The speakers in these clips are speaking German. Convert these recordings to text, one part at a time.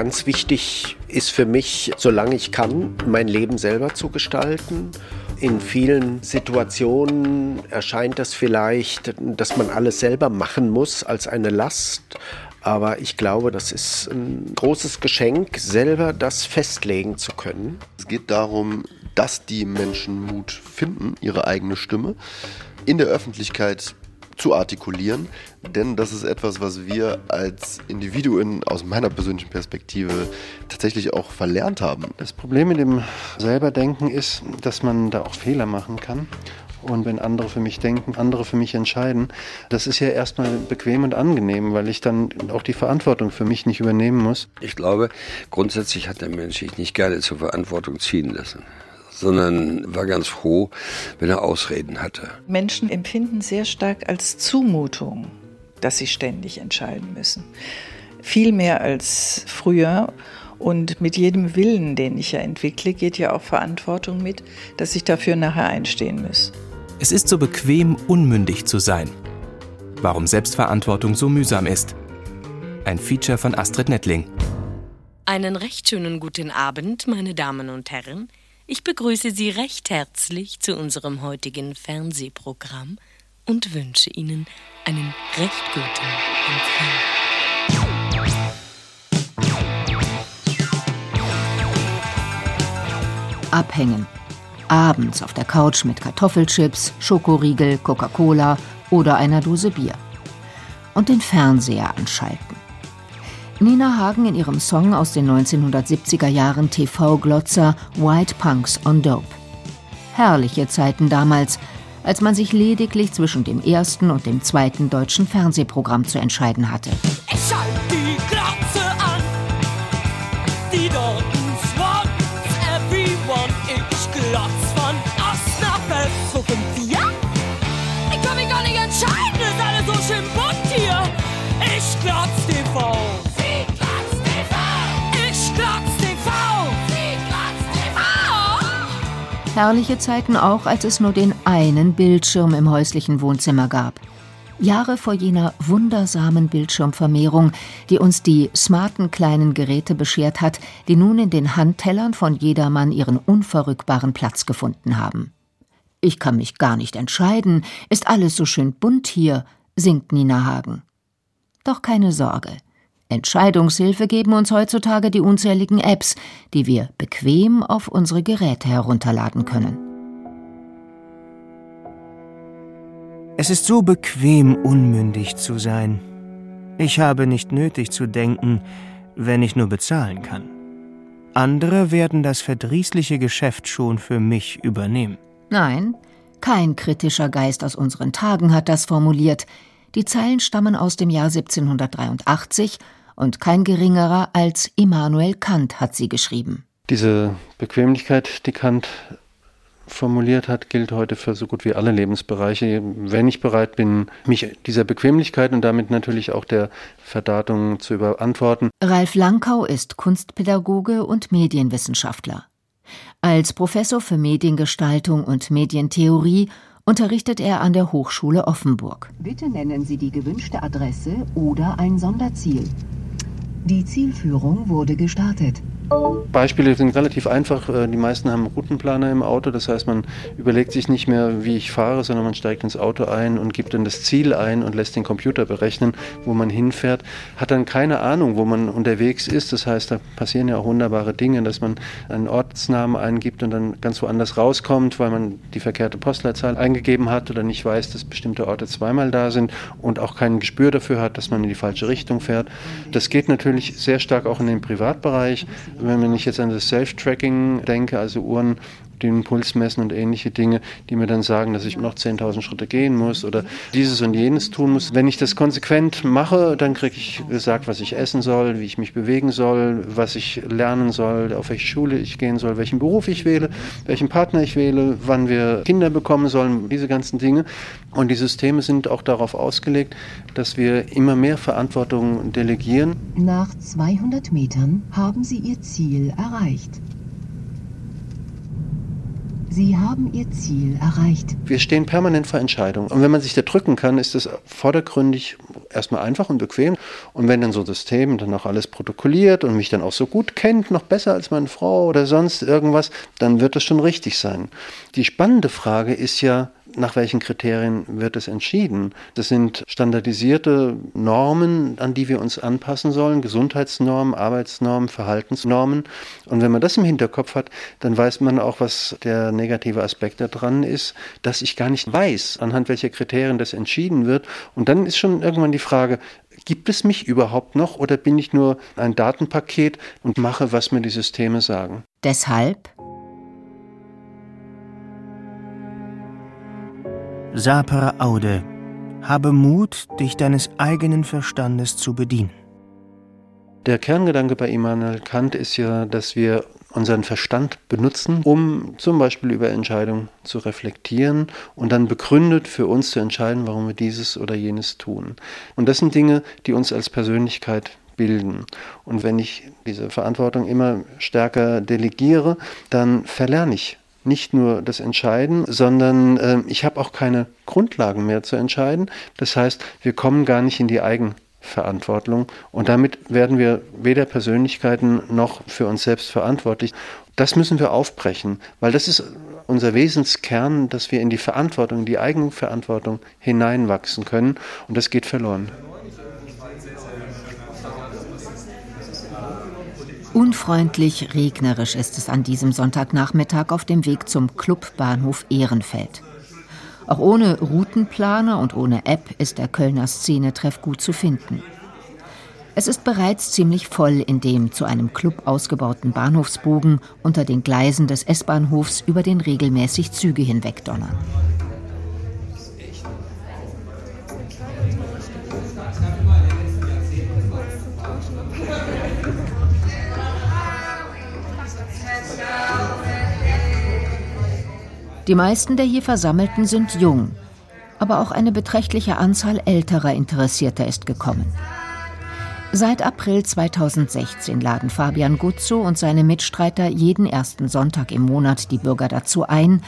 Ganz wichtig ist für mich, solange ich kann, mein Leben selber zu gestalten. In vielen Situationen erscheint das vielleicht, dass man alles selber machen muss, als eine Last. Aber ich glaube, das ist ein großes Geschenk, selber das festlegen zu können. Es geht darum, dass die Menschen Mut finden, ihre eigene Stimme in der Öffentlichkeit zu artikulieren, denn das ist etwas, was wir als Individuen aus meiner persönlichen Perspektive tatsächlich auch verlernt haben. Das Problem mit dem Selberdenken ist, dass man da auch Fehler machen kann. Und wenn andere für mich denken, andere für mich entscheiden, das ist ja erstmal bequem und angenehm, weil ich dann auch die Verantwortung für mich nicht übernehmen muss. Ich glaube, grundsätzlich hat der Mensch sich nicht gerne zur Verantwortung ziehen lassen sondern war ganz froh, wenn er Ausreden hatte. Menschen empfinden sehr stark als Zumutung, dass sie ständig entscheiden müssen. Viel mehr als früher. Und mit jedem Willen, den ich ja entwickle, geht ja auch Verantwortung mit, dass ich dafür nachher einstehen muss. Es ist so bequem, unmündig zu sein. Warum Selbstverantwortung so mühsam ist. Ein Feature von Astrid Nettling. Einen recht schönen guten Abend, meine Damen und Herren. Ich begrüße Sie recht herzlich zu unserem heutigen Fernsehprogramm und wünsche Ihnen einen recht guten Empfang. Abhängen. Abends auf der Couch mit Kartoffelchips, Schokoriegel, Coca-Cola oder einer Dose Bier. Und den Fernseher anschalten. Nina Hagen in ihrem Song aus den 1970er Jahren TV-Glotzer White Punks on Dope. Herrliche Zeiten damals, als man sich lediglich zwischen dem ersten und dem zweiten deutschen Fernsehprogramm zu entscheiden hatte. Ich Herrliche Zeiten auch, als es nur den einen Bildschirm im häuslichen Wohnzimmer gab. Jahre vor jener wundersamen Bildschirmvermehrung, die uns die smarten kleinen Geräte beschert hat, die nun in den Handtellern von jedermann ihren unverrückbaren Platz gefunden haben. Ich kann mich gar nicht entscheiden, ist alles so schön bunt hier, singt Nina Hagen. Doch keine Sorge. Entscheidungshilfe geben uns heutzutage die unzähligen Apps, die wir bequem auf unsere Geräte herunterladen können. Es ist so bequem, unmündig zu sein. Ich habe nicht nötig zu denken, wenn ich nur bezahlen kann. Andere werden das verdrießliche Geschäft schon für mich übernehmen. Nein, kein kritischer Geist aus unseren Tagen hat das formuliert. Die Zeilen stammen aus dem Jahr 1783 und kein geringerer als Immanuel Kant hat sie geschrieben. Diese Bequemlichkeit, die Kant formuliert hat, gilt heute für so gut wie alle Lebensbereiche. Wenn ich bereit bin, mich dieser Bequemlichkeit und damit natürlich auch der Verdatung zu überantworten. Ralf Lankau ist Kunstpädagoge und Medienwissenschaftler. Als Professor für Mediengestaltung und Medientheorie unterrichtet er an der Hochschule Offenburg. Bitte nennen Sie die gewünschte Adresse oder ein Sonderziel. Die Zielführung wurde gestartet. Beispiele sind relativ einfach. Äh, die meisten haben Routenplaner im Auto. Das heißt, man überlegt sich nicht mehr, wie ich fahre, sondern man steigt ins Auto ein und gibt dann das Ziel ein und lässt den Computer berechnen, wo man hinfährt. Hat dann keine Ahnung, wo man unterwegs ist. Das heißt, da passieren ja auch wunderbare Dinge, dass man einen Ortsnamen eingibt und dann ganz woanders rauskommt, weil man die verkehrte Postleitzahl eingegeben hat oder nicht weiß, dass bestimmte Orte zweimal da sind und auch kein Gespür dafür hat, dass man in die falsche Richtung fährt. Das geht natürlich sehr stark auch in den Privatbereich. Wenn ich jetzt an das Self-Tracking denke, also Uhren, den Puls messen und ähnliche Dinge, die mir dann sagen, dass ich noch 10.000 Schritte gehen muss oder dieses und jenes tun muss. Wenn ich das konsequent mache, dann kriege ich gesagt, was ich essen soll, wie ich mich bewegen soll, was ich lernen soll, auf welche Schule ich gehen soll, welchen Beruf ich wähle, welchen Partner ich wähle, wann wir Kinder bekommen sollen, diese ganzen Dinge. Und die Systeme sind auch darauf ausgelegt, dass wir immer mehr Verantwortung delegieren. Nach 200 Metern haben Sie Ihr Ziel erreicht. Sie haben Ihr Ziel erreicht. Wir stehen permanent vor Entscheidungen. Und wenn man sich da drücken kann, ist das vordergründig erstmal einfach und bequem. Und wenn dann so das System dann auch alles protokolliert und mich dann auch so gut kennt, noch besser als meine Frau oder sonst irgendwas, dann wird das schon richtig sein. Die spannende Frage ist ja, nach welchen Kriterien wird es entschieden? Das sind standardisierte Normen, an die wir uns anpassen sollen, Gesundheitsnormen, Arbeitsnormen, Verhaltensnormen. Und wenn man das im Hinterkopf hat, dann weiß man auch, was der negative Aspekt daran ist, dass ich gar nicht weiß, anhand welcher Kriterien das entschieden wird. Und dann ist schon irgendwann die Frage, gibt es mich überhaupt noch oder bin ich nur ein Datenpaket und mache, was mir die Systeme sagen? Deshalb Sapere Aude, habe Mut, dich deines eigenen Verstandes zu bedienen. Der Kerngedanke bei Immanuel Kant ist ja, dass wir unseren Verstand benutzen, um zum Beispiel über Entscheidungen zu reflektieren und dann begründet für uns zu entscheiden, warum wir dieses oder jenes tun. Und das sind Dinge, die uns als Persönlichkeit bilden. Und wenn ich diese Verantwortung immer stärker delegiere, dann verlerne ich nicht nur das Entscheiden, sondern äh, ich habe auch keine Grundlagen mehr zu entscheiden. Das heißt, wir kommen gar nicht in die Eigenverantwortung und damit werden wir weder Persönlichkeiten noch für uns selbst verantwortlich. Das müssen wir aufbrechen, weil das ist unser Wesenskern, dass wir in die Verantwortung, in die Eigenverantwortung hineinwachsen können und das geht verloren. Unfreundlich regnerisch ist es an diesem Sonntagnachmittag auf dem Weg zum Clubbahnhof Ehrenfeld. Auch ohne Routenplaner und ohne App ist der Kölner Szenetreff gut zu finden. Es ist bereits ziemlich voll in dem zu einem Club ausgebauten Bahnhofsbogen unter den Gleisen des S-Bahnhofs, über den regelmäßig Züge hinwegdonnern. Die meisten der hier Versammelten sind jung, aber auch eine beträchtliche Anzahl älterer Interessierter ist gekommen. Seit April 2016 laden Fabian Guzzo und seine Mitstreiter jeden ersten Sonntag im Monat die Bürger dazu ein,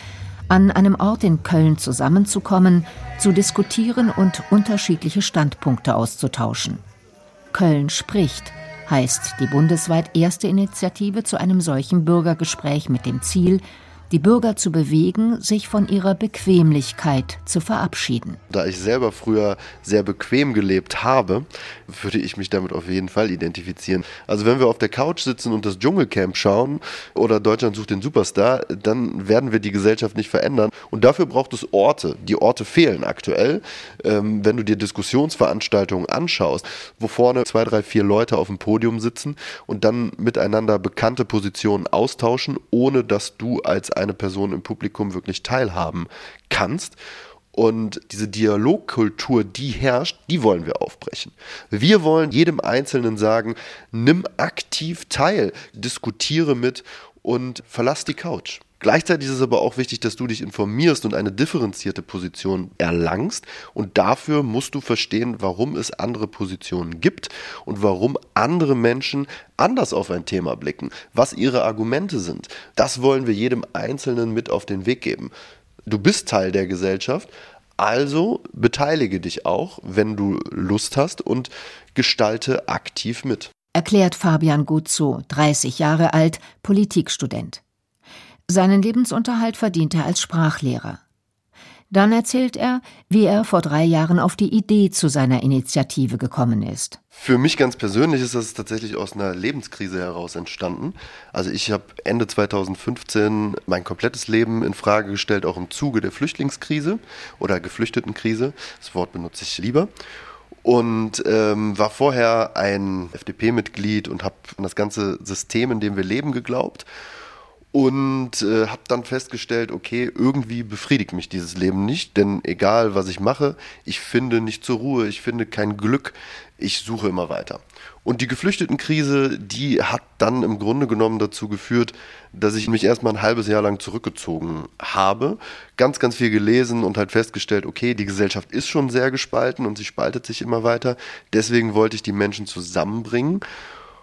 an einem Ort in Köln zusammenzukommen, zu diskutieren und unterschiedliche Standpunkte auszutauschen. Köln spricht heißt die bundesweit erste Initiative zu einem solchen Bürgergespräch mit dem Ziel, die Bürger zu bewegen, sich von ihrer Bequemlichkeit zu verabschieden. Da ich selber früher sehr bequem gelebt habe, würde ich mich damit auf jeden Fall identifizieren. Also wenn wir auf der Couch sitzen und das Dschungelcamp schauen oder Deutschland sucht den Superstar, dann werden wir die Gesellschaft nicht verändern. Und dafür braucht es Orte. Die Orte fehlen aktuell. Ähm, wenn du dir Diskussionsveranstaltungen anschaust, wo vorne zwei, drei, vier Leute auf dem Podium sitzen und dann miteinander bekannte Positionen austauschen, ohne dass du als eine Person im Publikum wirklich teilhaben kannst. Und diese Dialogkultur, die herrscht, die wollen wir aufbrechen. Wir wollen jedem Einzelnen sagen, nimm aktiv teil, diskutiere mit und verlass die Couch. Gleichzeitig ist es aber auch wichtig, dass du dich informierst und eine differenzierte Position erlangst. Und dafür musst du verstehen, warum es andere Positionen gibt und warum andere Menschen anders auf ein Thema blicken, was ihre Argumente sind. Das wollen wir jedem Einzelnen mit auf den Weg geben. Du bist Teil der Gesellschaft, also beteilige dich auch, wenn du Lust hast und gestalte aktiv mit. Erklärt Fabian Guzzo, 30 Jahre alt, Politikstudent. Seinen Lebensunterhalt verdient er als Sprachlehrer. Dann erzählt er, wie er vor drei Jahren auf die Idee zu seiner Initiative gekommen ist. Für mich ganz persönlich ist das tatsächlich aus einer Lebenskrise heraus entstanden. Also ich habe Ende 2015 mein komplettes Leben in Frage gestellt, auch im Zuge der Flüchtlingskrise oder Geflüchtetenkrise. Das Wort benutze ich lieber und ähm, war vorher ein FDP-Mitglied und habe an das ganze System, in dem wir leben, geglaubt und äh, habe dann festgestellt, okay, irgendwie befriedigt mich dieses Leben nicht, denn egal was ich mache, ich finde nicht zur Ruhe, ich finde kein Glück, ich suche immer weiter. Und die Geflüchtetenkrise, die hat dann im Grunde genommen dazu geführt, dass ich mich erstmal ein halbes Jahr lang zurückgezogen habe, ganz, ganz viel gelesen und halt festgestellt, okay, die Gesellschaft ist schon sehr gespalten und sie spaltet sich immer weiter. Deswegen wollte ich die Menschen zusammenbringen.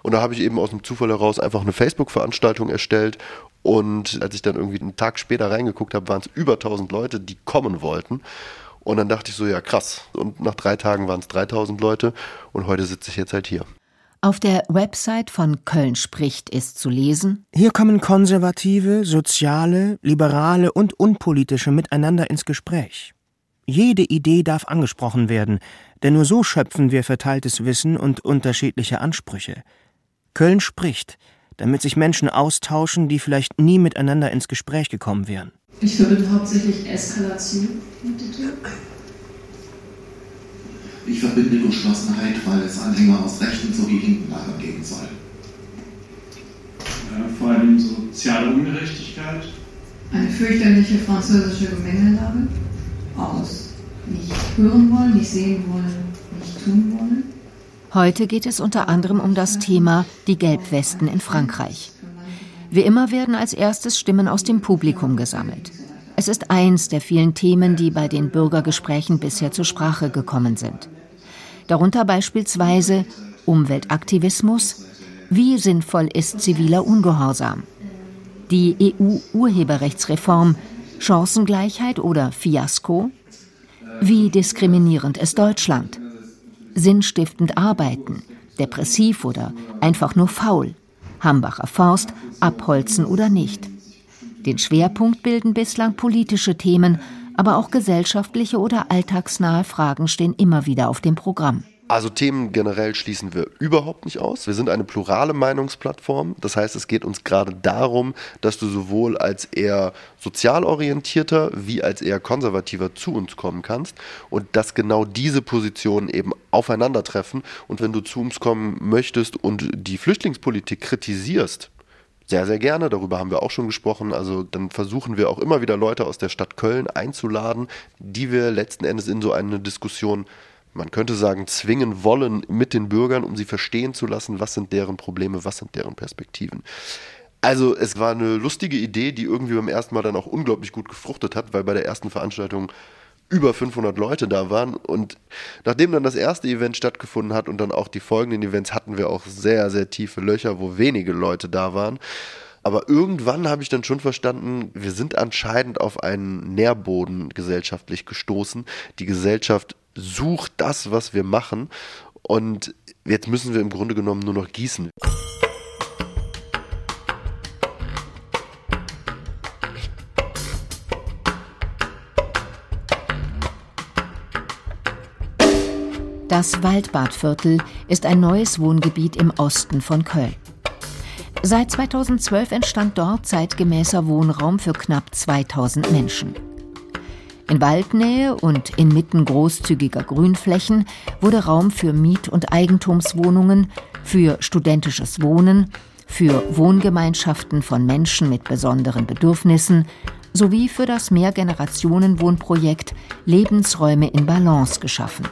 Und da habe ich eben aus dem Zufall heraus einfach eine Facebook-Veranstaltung erstellt und als ich dann irgendwie einen Tag später reingeguckt habe, waren es über 1000 Leute, die kommen wollten. Und dann dachte ich so, ja krass. Und nach drei Tagen waren es 3000 Leute und heute sitze ich jetzt halt hier. Auf der Website von Köln spricht ist zu lesen. Hier kommen konservative, soziale, liberale und unpolitische miteinander ins Gespräch. Jede Idee darf angesprochen werden, denn nur so schöpfen wir verteiltes Wissen und unterschiedliche Ansprüche. Köln spricht, damit sich Menschen austauschen, die vielleicht nie miteinander ins Gespräch gekommen wären. Ich würde hauptsächlich Eskalation mit ich verbinde Geschlossenheit, weil es Anhänger aus rechten sowie linken Lagern geben soll. Ja, vor allem soziale Ungerechtigkeit. Eine fürchterliche französische Gemengelage aus nicht hören wollen, nicht sehen wollen, nicht tun wollen. Heute geht es unter anderem um das Thema die Gelbwesten in Frankreich. Wie immer werden als erstes Stimmen aus dem Publikum gesammelt. Es ist eins der vielen Themen, die bei den Bürgergesprächen bisher zur Sprache gekommen sind. Darunter beispielsweise Umweltaktivismus, wie sinnvoll ist ziviler Ungehorsam, die EU-Urheberrechtsreform, Chancengleichheit oder Fiasko, wie diskriminierend ist Deutschland, sinnstiftend arbeiten, depressiv oder einfach nur faul, Hambacher Forst, abholzen oder nicht. Den Schwerpunkt bilden bislang politische Themen, aber auch gesellschaftliche oder alltagsnahe Fragen stehen immer wieder auf dem Programm. Also Themen generell schließen wir überhaupt nicht aus. Wir sind eine plurale Meinungsplattform. Das heißt, es geht uns gerade darum, dass du sowohl als eher sozial orientierter wie als eher konservativer zu uns kommen kannst und dass genau diese Positionen eben aufeinandertreffen. Und wenn du zu uns kommen möchtest und die Flüchtlingspolitik kritisierst, sehr, sehr gerne. Darüber haben wir auch schon gesprochen. Also dann versuchen wir auch immer wieder Leute aus der Stadt Köln einzuladen, die wir letzten Endes in so eine Diskussion man könnte sagen, zwingen wollen mit den Bürgern, um sie verstehen zu lassen, was sind deren Probleme, was sind deren Perspektiven. Also es war eine lustige Idee, die irgendwie beim ersten Mal dann auch unglaublich gut gefruchtet hat, weil bei der ersten Veranstaltung über 500 Leute da waren. Und nachdem dann das erste Event stattgefunden hat und dann auch die folgenden Events, hatten wir auch sehr, sehr tiefe Löcher, wo wenige Leute da waren. Aber irgendwann habe ich dann schon verstanden, wir sind anscheinend auf einen Nährboden gesellschaftlich gestoßen. Die Gesellschaft sucht das, was wir machen. Und jetzt müssen wir im Grunde genommen nur noch gießen. Das Waldbadviertel ist ein neues Wohngebiet im Osten von Köln. Seit 2012 entstand dort zeitgemäßer Wohnraum für knapp 2000 Menschen. In Waldnähe und inmitten großzügiger Grünflächen wurde Raum für Miet- und Eigentumswohnungen, für studentisches Wohnen, für Wohngemeinschaften von Menschen mit besonderen Bedürfnissen sowie für das Mehrgenerationenwohnprojekt Lebensräume in Balance geschaffen.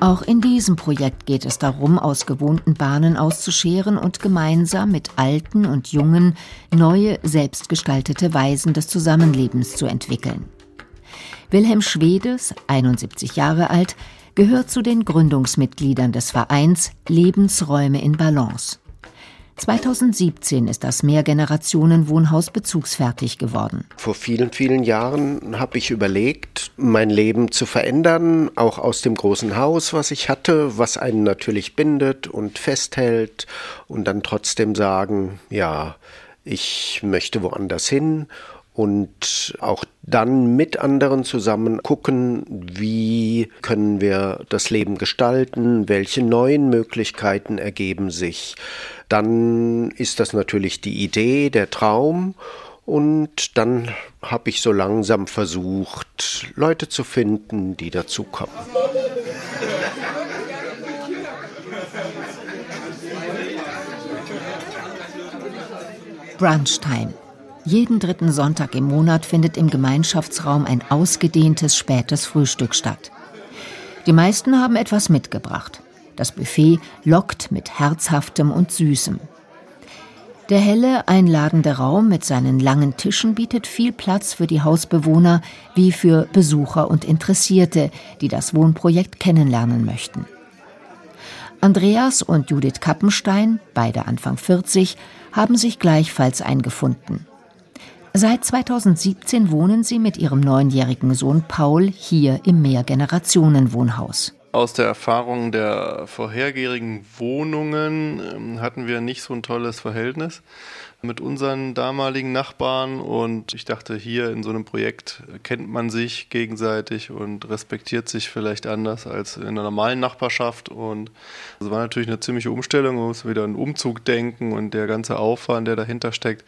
Auch in diesem Projekt geht es darum, aus gewohnten Bahnen auszuscheren und gemeinsam mit Alten und Jungen neue, selbstgestaltete Weisen des Zusammenlebens zu entwickeln. Wilhelm Schwedes, 71 Jahre alt, gehört zu den Gründungsmitgliedern des Vereins Lebensräume in Balance. 2017 ist das Mehrgenerationenwohnhaus bezugsfertig geworden. Vor vielen, vielen Jahren habe ich überlegt, mein Leben zu verändern, auch aus dem großen Haus, was ich hatte, was einen natürlich bindet und festhält und dann trotzdem sagen, ja, ich möchte woanders hin und auch dann mit anderen zusammen gucken, wie können wir das Leben gestalten, welche neuen Möglichkeiten ergeben sich. Dann ist das natürlich die Idee, der Traum und dann habe ich so langsam versucht, Leute zu finden, die dazukommen. Brunchtime. Jeden dritten Sonntag im Monat findet im Gemeinschaftsraum ein ausgedehntes spätes Frühstück statt. Die meisten haben etwas mitgebracht. Das Buffet lockt mit Herzhaftem und Süßem. Der helle, einladende Raum mit seinen langen Tischen bietet viel Platz für die Hausbewohner wie für Besucher und Interessierte, die das Wohnprojekt kennenlernen möchten. Andreas und Judith Kappenstein, beide Anfang 40, haben sich gleichfalls eingefunden. Seit 2017 wohnen sie mit ihrem neunjährigen Sohn Paul hier im Mehrgenerationenwohnhaus. Aus der Erfahrung der vorhergehenden Wohnungen ähm, hatten wir nicht so ein tolles Verhältnis mit unseren damaligen Nachbarn und ich dachte, hier in so einem Projekt kennt man sich gegenseitig und respektiert sich vielleicht anders als in einer normalen Nachbarschaft. Und es war natürlich eine ziemliche Umstellung, man muss wieder einen Umzug denken und der ganze Aufwand, der dahinter steckt,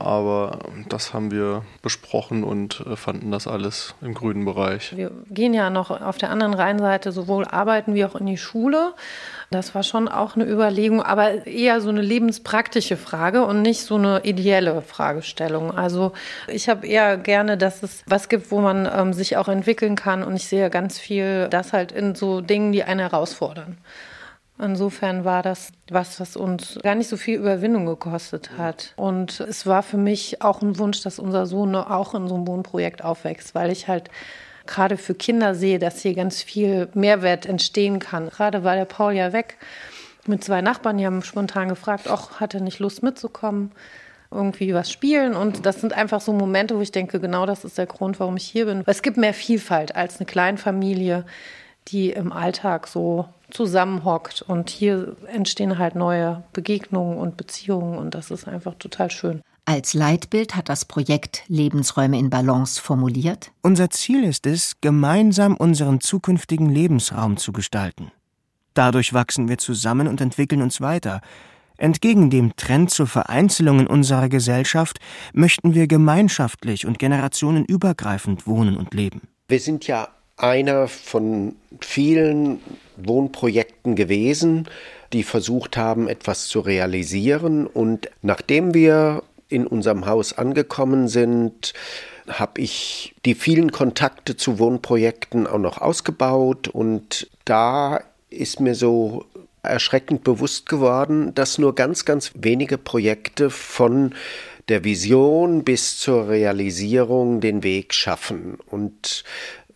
aber das haben wir besprochen und äh, fanden das alles im grünen Bereich. Wir gehen ja noch auf der anderen Rheinseite sowohl arbeiten wie auch in die Schule das war schon auch eine Überlegung, aber eher so eine lebenspraktische Frage und nicht so eine ideelle Fragestellung. Also ich habe eher gerne, dass es was gibt, wo man ähm, sich auch entwickeln kann und ich sehe ganz viel das halt in so Dingen, die einen herausfordern. Insofern war das was, was uns gar nicht so viel Überwindung gekostet hat. Und es war für mich auch ein Wunsch, dass unser Sohn auch in so einem Wohnprojekt aufwächst, weil ich halt gerade für Kinder sehe, dass hier ganz viel Mehrwert entstehen kann. Gerade war der Paul ja weg mit zwei Nachbarn, die haben spontan gefragt, ach, hat er nicht Lust mitzukommen? irgendwie was spielen. Und das sind einfach so Momente, wo ich denke, genau das ist der Grund, warum ich hier bin. Es gibt mehr Vielfalt als eine Kleinfamilie, die im Alltag so zusammenhockt. Und hier entstehen halt neue Begegnungen und Beziehungen. Und das ist einfach total schön. Als Leitbild hat das Projekt Lebensräume in Balance formuliert. Unser Ziel ist es, gemeinsam unseren zukünftigen Lebensraum zu gestalten. Dadurch wachsen wir zusammen und entwickeln uns weiter. Entgegen dem Trend zur Vereinzelung in unserer Gesellschaft möchten wir gemeinschaftlich und generationenübergreifend wohnen und leben. Wir sind ja einer von vielen Wohnprojekten gewesen, die versucht haben, etwas zu realisieren. Und nachdem wir in unserem Haus angekommen sind, habe ich die vielen Kontakte zu Wohnprojekten auch noch ausgebaut und da ist mir so erschreckend bewusst geworden, dass nur ganz, ganz wenige Projekte von der Vision bis zur Realisierung den Weg schaffen. Und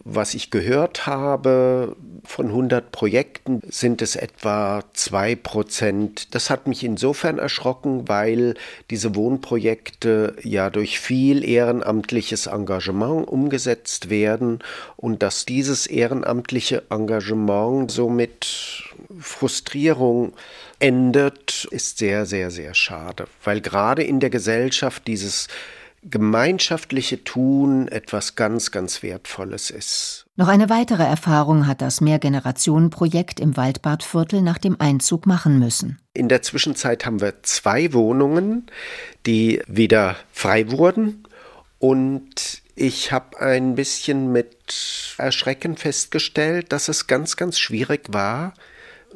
was ich gehört habe, von 100 Projekten sind es etwa 2 Prozent. Das hat mich insofern erschrocken, weil diese Wohnprojekte ja durch viel ehrenamtliches Engagement umgesetzt werden und dass dieses ehrenamtliche Engagement somit Frustrierung endet, ist sehr, sehr, sehr schade, weil gerade in der Gesellschaft dieses gemeinschaftliche Tun etwas ganz, ganz Wertvolles ist. Noch eine weitere Erfahrung hat das Mehrgenerationenprojekt im Waldbadviertel nach dem Einzug machen müssen. In der Zwischenzeit haben wir zwei Wohnungen, die wieder frei wurden. Und ich habe ein bisschen mit Erschrecken festgestellt, dass es ganz, ganz schwierig war,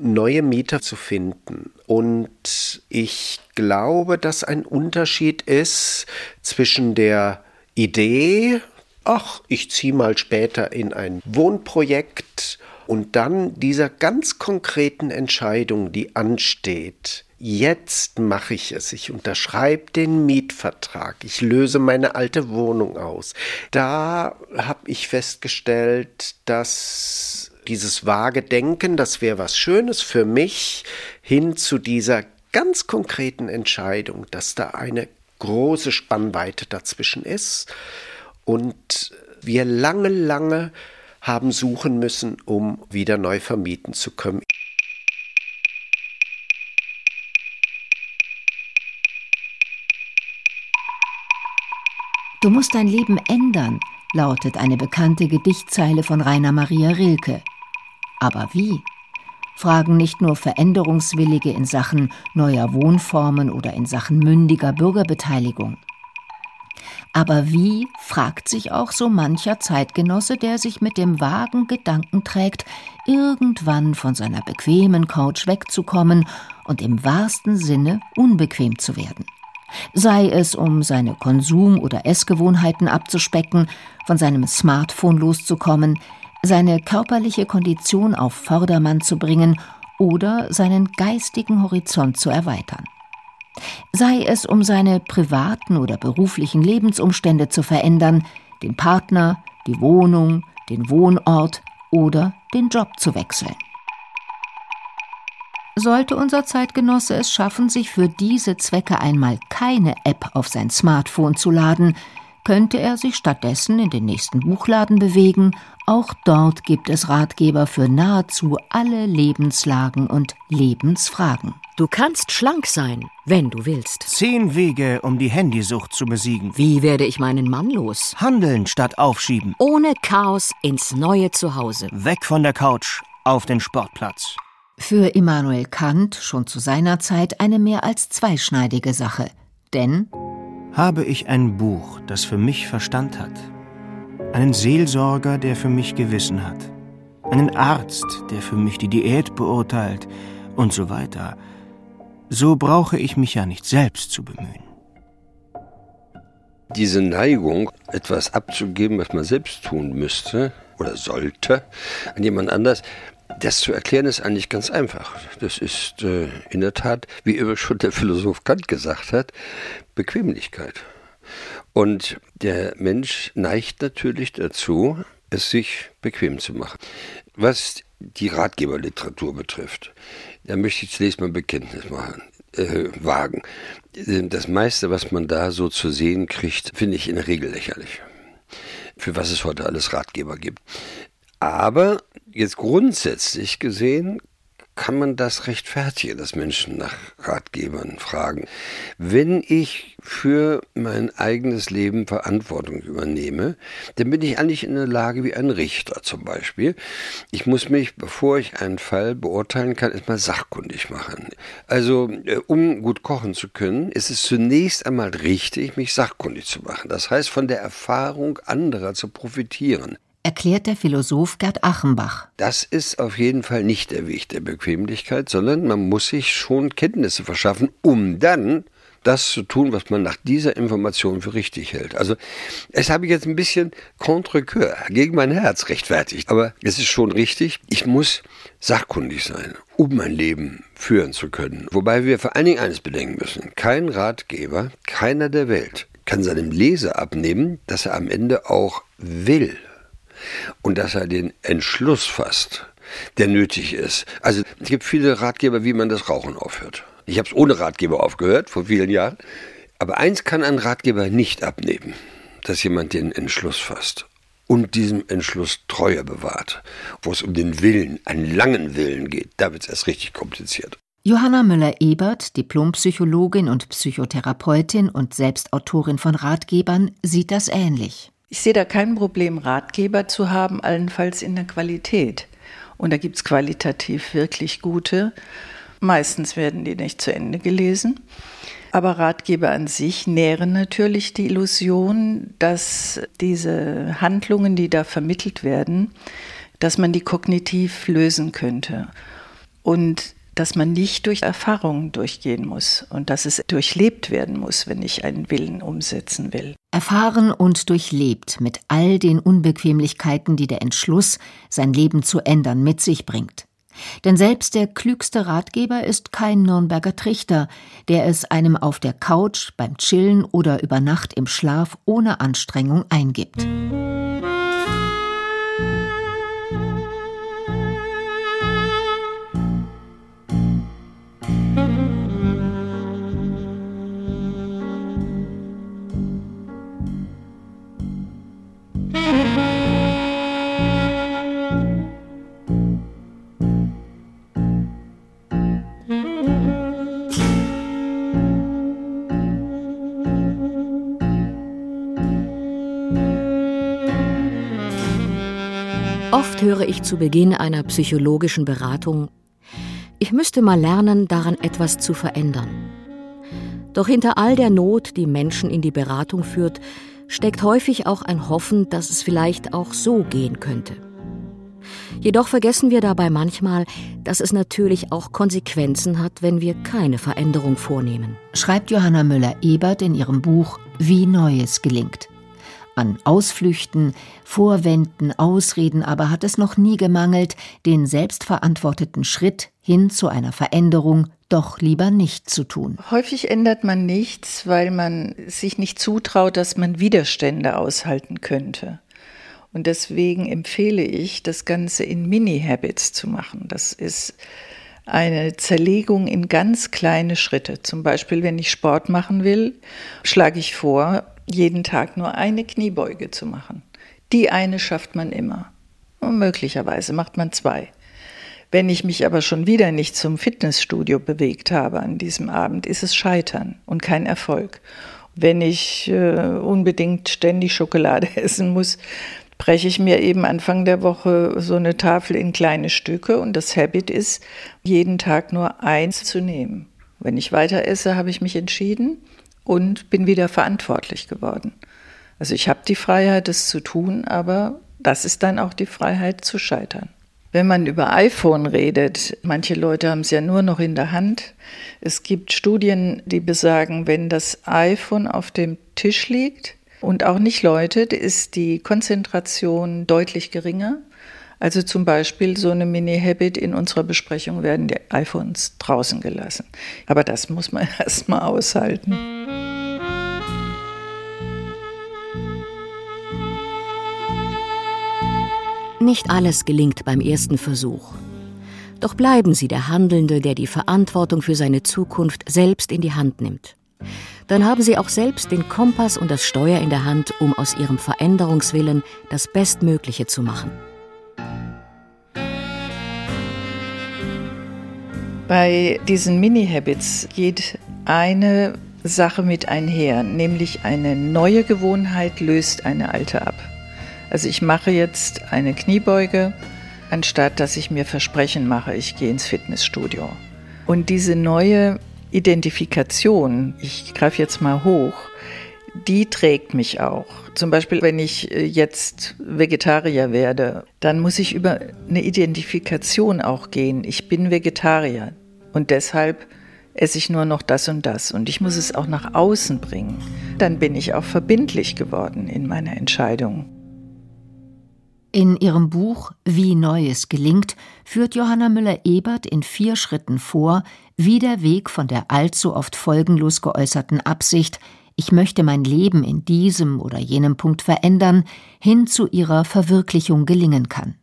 neue Mieter zu finden. Und ich glaube, dass ein Unterschied ist zwischen der Idee, ach, ich ziehe mal später in ein Wohnprojekt und dann dieser ganz konkreten Entscheidung, die ansteht. Jetzt mache ich es. Ich unterschreibe den Mietvertrag. Ich löse meine alte Wohnung aus. Da habe ich festgestellt, dass dieses vage Denken, das wäre was Schönes für mich, hin zu dieser ganz konkreten Entscheidung, dass da eine große Spannweite dazwischen ist und wir lange, lange haben suchen müssen, um wieder neu vermieten zu können. Du musst dein Leben ändern, lautet eine bekannte Gedichtzeile von Rainer Maria Rilke. Aber wie? Fragen nicht nur Veränderungswillige in Sachen neuer Wohnformen oder in Sachen mündiger Bürgerbeteiligung. Aber wie, fragt sich auch so mancher Zeitgenosse, der sich mit dem vagen Gedanken trägt, irgendwann von seiner bequemen Couch wegzukommen und im wahrsten Sinne unbequem zu werden. Sei es, um seine Konsum- oder Essgewohnheiten abzuspecken, von seinem Smartphone loszukommen, seine körperliche Kondition auf Vordermann zu bringen oder seinen geistigen Horizont zu erweitern. Sei es, um seine privaten oder beruflichen Lebensumstände zu verändern, den Partner, die Wohnung, den Wohnort oder den Job zu wechseln. Sollte unser Zeitgenosse es schaffen, sich für diese Zwecke einmal keine App auf sein Smartphone zu laden, könnte er sich stattdessen in den nächsten Buchladen bewegen. Auch dort gibt es Ratgeber für nahezu alle Lebenslagen und Lebensfragen. Du kannst schlank sein, wenn du willst. Zehn Wege, um die Handysucht zu besiegen. Wie werde ich meinen Mann los? Handeln statt aufschieben. Ohne Chaos ins neue Zuhause. Weg von der Couch, auf den Sportplatz. Für Immanuel Kant schon zu seiner Zeit eine mehr als zweischneidige Sache. Denn habe ich ein Buch, das für mich Verstand hat, einen Seelsorger, der für mich Gewissen hat, einen Arzt, der für mich die Diät beurteilt und so weiter, so brauche ich mich ja nicht selbst zu bemühen. Diese Neigung, etwas abzugeben, was man selbst tun müsste oder sollte, an jemand anders, das zu erklären ist eigentlich ganz einfach. Das ist äh, in der Tat, wie immer schon der Philosoph Kant gesagt hat, Bequemlichkeit. Und der Mensch neigt natürlich dazu, es sich bequem zu machen. Was die Ratgeberliteratur betrifft, da möchte ich zunächst mal ein Bekenntnis machen, äh, wagen. Das meiste, was man da so zu sehen kriegt, finde ich in der Regel lächerlich. Für was es heute alles Ratgeber gibt. Aber jetzt grundsätzlich gesehen kann man das rechtfertigen, dass Menschen nach Ratgebern fragen. Wenn ich für mein eigenes Leben Verantwortung übernehme, dann bin ich eigentlich in der Lage wie ein Richter zum Beispiel. Ich muss mich, bevor ich einen Fall beurteilen kann, erstmal sachkundig machen. Also, äh, um gut kochen zu können, ist es zunächst einmal richtig, mich sachkundig zu machen. Das heißt, von der Erfahrung anderer zu profitieren erklärt der Philosoph Gerd Achenbach. Das ist auf jeden Fall nicht der Weg der Bequemlichkeit, sondern man muss sich schon Kenntnisse verschaffen, um dann das zu tun, was man nach dieser Information für richtig hält. Also, es habe ich jetzt ein bisschen contre coeur, gegen mein Herz rechtfertigt. Aber es ist schon richtig, ich muss sachkundig sein, um mein Leben führen zu können. Wobei wir vor allen Dingen eines bedenken müssen. Kein Ratgeber, keiner der Welt kann seinem Leser abnehmen, dass er am Ende auch will und dass er den Entschluss fasst, der nötig ist. Also es gibt viele Ratgeber, wie man das Rauchen aufhört. Ich habe es ohne Ratgeber aufgehört, vor vielen Jahren. Aber eins kann ein Ratgeber nicht abnehmen, dass jemand den Entschluss fasst und diesem Entschluss Treue bewahrt. Wo es um den Willen, einen langen Willen geht, da wird es erst richtig kompliziert. Johanna Müller-Ebert, Diplompsychologin und Psychotherapeutin und Selbstautorin von Ratgebern, sieht das ähnlich. Ich sehe da kein Problem, Ratgeber zu haben, allenfalls in der Qualität. Und da gibt es qualitativ wirklich gute. Meistens werden die nicht zu Ende gelesen. Aber Ratgeber an sich nähren natürlich die Illusion, dass diese Handlungen, die da vermittelt werden, dass man die kognitiv lösen könnte. Und dass man nicht durch Erfahrungen durchgehen muss und dass es durchlebt werden muss, wenn ich einen Willen umsetzen will. Erfahren und durchlebt mit all den Unbequemlichkeiten, die der Entschluss, sein Leben zu ändern, mit sich bringt. Denn selbst der klügste Ratgeber ist kein Nürnberger Trichter, der es einem auf der Couch, beim Chillen oder über Nacht im Schlaf ohne Anstrengung eingibt. Oft höre ich zu Beginn einer psychologischen Beratung, ich müsste mal lernen, daran etwas zu verändern. Doch hinter all der Not, die Menschen in die Beratung führt, steckt häufig auch ein Hoffen, dass es vielleicht auch so gehen könnte. Jedoch vergessen wir dabei manchmal, dass es natürlich auch Konsequenzen hat, wenn wir keine Veränderung vornehmen. Schreibt Johanna Müller-Ebert in ihrem Buch Wie Neues gelingt. An Ausflüchten, Vorwänden, Ausreden aber hat es noch nie gemangelt, den selbstverantworteten Schritt hin zu einer Veränderung doch lieber nicht zu tun. Häufig ändert man nichts, weil man sich nicht zutraut, dass man Widerstände aushalten könnte. Und deswegen empfehle ich, das Ganze in Mini-Habits zu machen. Das ist eine Zerlegung in ganz kleine Schritte. Zum Beispiel, wenn ich Sport machen will, schlage ich vor, jeden Tag nur eine Kniebeuge zu machen. Die eine schafft man immer. Und möglicherweise macht man zwei. Wenn ich mich aber schon wieder nicht zum Fitnessstudio bewegt habe an diesem Abend, ist es Scheitern und kein Erfolg. Wenn ich äh, unbedingt ständig Schokolade essen muss, breche ich mir eben Anfang der Woche so eine Tafel in kleine Stücke und das Habit ist, jeden Tag nur eins zu nehmen. Wenn ich weiter esse, habe ich mich entschieden und bin wieder verantwortlich geworden. Also ich habe die Freiheit, es zu tun, aber das ist dann auch die Freiheit zu scheitern. Wenn man über iPhone redet, manche Leute haben es ja nur noch in der Hand. Es gibt Studien, die besagen, wenn das iPhone auf dem Tisch liegt und auch nicht läutet, ist die Konzentration deutlich geringer. Also zum Beispiel so eine Mini-Habit in unserer Besprechung werden die iPhones draußen gelassen. Aber das muss man erst mal aushalten. Nicht alles gelingt beim ersten Versuch. Doch bleiben Sie der Handelnde, der die Verantwortung für seine Zukunft selbst in die Hand nimmt. Dann haben Sie auch selbst den Kompass und das Steuer in der Hand, um aus Ihrem Veränderungswillen das Bestmögliche zu machen. Bei diesen Mini-Habits geht eine Sache mit einher, nämlich eine neue Gewohnheit löst eine alte ab. Also ich mache jetzt eine Kniebeuge, anstatt dass ich mir Versprechen mache, ich gehe ins Fitnessstudio. Und diese neue Identifikation, ich greife jetzt mal hoch, die trägt mich auch. Zum Beispiel, wenn ich äh, jetzt Vegetarier werde, dann muss ich über eine Identifikation auch gehen. Ich bin Vegetarier und deshalb esse ich nur noch das und das und ich muss es auch nach außen bringen. Dann bin ich auch verbindlich geworden in meiner Entscheidung. In ihrem Buch Wie Neues gelingt führt Johanna Müller-Ebert in vier Schritten vor, wie der Weg von der allzu oft folgenlos geäußerten Absicht, ich möchte mein Leben in diesem oder jenem Punkt verändern, hin zu ihrer Verwirklichung gelingen kann.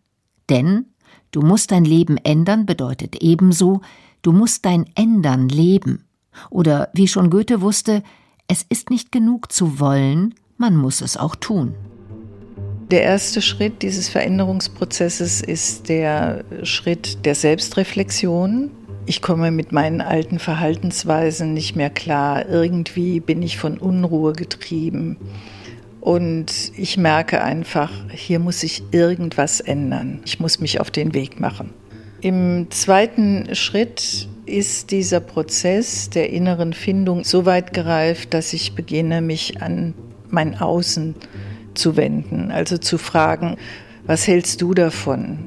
Denn du musst dein Leben ändern bedeutet ebenso, du musst dein Ändern leben. Oder wie schon Goethe wusste, es ist nicht genug zu wollen, man muss es auch tun. Der erste Schritt dieses Veränderungsprozesses ist der Schritt der Selbstreflexion. Ich komme mit meinen alten Verhaltensweisen nicht mehr klar. Irgendwie bin ich von Unruhe getrieben. Und ich merke einfach, hier muss sich irgendwas ändern. Ich muss mich auf den Weg machen. Im zweiten Schritt ist dieser Prozess der inneren Findung so weit gereift, dass ich beginne, mich an mein Außen zu zu wenden, also zu fragen, was hältst du davon,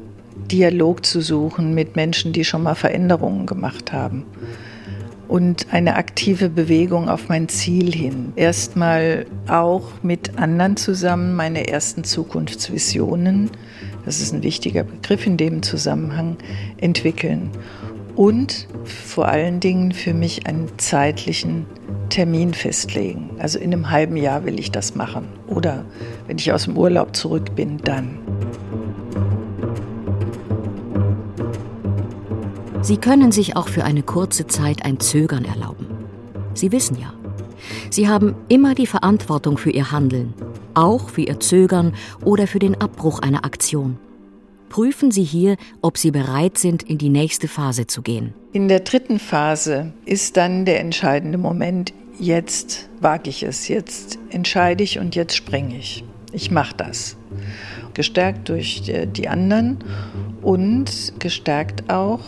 Dialog zu suchen mit Menschen, die schon mal Veränderungen gemacht haben und eine aktive Bewegung auf mein Ziel hin. Erstmal auch mit anderen zusammen meine ersten Zukunftsvisionen, das ist ein wichtiger Begriff in dem Zusammenhang, entwickeln. Und vor allen Dingen für mich einen zeitlichen Termin festlegen. Also in einem halben Jahr will ich das machen. Oder wenn ich aus dem Urlaub zurück bin, dann. Sie können sich auch für eine kurze Zeit ein Zögern erlauben. Sie wissen ja, Sie haben immer die Verantwortung für Ihr Handeln, auch für Ihr Zögern oder für den Abbruch einer Aktion. Prüfen Sie hier, ob Sie bereit sind, in die nächste Phase zu gehen. In der dritten Phase ist dann der entscheidende Moment, jetzt wage ich es, jetzt entscheide ich und jetzt springe ich. Ich mache das. Gestärkt durch die anderen und gestärkt auch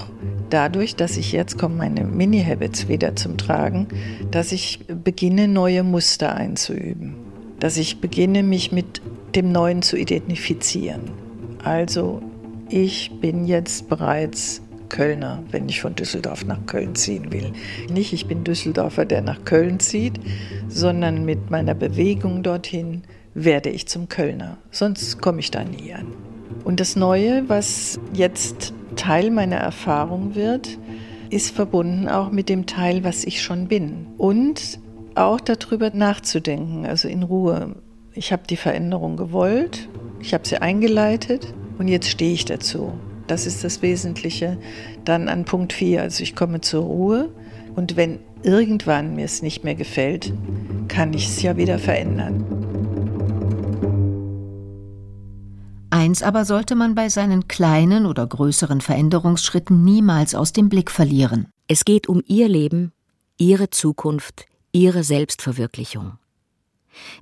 dadurch, dass ich jetzt kommen meine Mini-Habits wieder zum Tragen, dass ich beginne, neue Muster einzuüben. Dass ich beginne, mich mit dem Neuen zu identifizieren. Also ich bin jetzt bereits Kölner, wenn ich von Düsseldorf nach Köln ziehen will. Nicht, ich bin Düsseldorfer, der nach Köln zieht, sondern mit meiner Bewegung dorthin werde ich zum Kölner. Sonst komme ich da nie an. Und das Neue, was jetzt Teil meiner Erfahrung wird, ist verbunden auch mit dem Teil, was ich schon bin. Und auch darüber nachzudenken, also in Ruhe. Ich habe die Veränderung gewollt, ich habe sie eingeleitet und jetzt stehe ich dazu. Das ist das Wesentliche. Dann an Punkt 4, also ich komme zur Ruhe und wenn irgendwann mir es nicht mehr gefällt, kann ich es ja wieder verändern. Eins aber sollte man bei seinen kleinen oder größeren Veränderungsschritten niemals aus dem Blick verlieren. Es geht um ihr Leben, ihre Zukunft, ihre Selbstverwirklichung.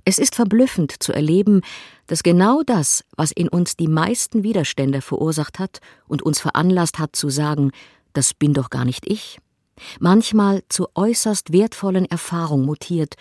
Es ist verblüffend zu erleben, dass genau das, was in uns die meisten Widerstände verursacht hat und uns veranlasst hat zu sagen, das bin doch gar nicht ich, manchmal zur äußerst wertvollen Erfahrung mutiert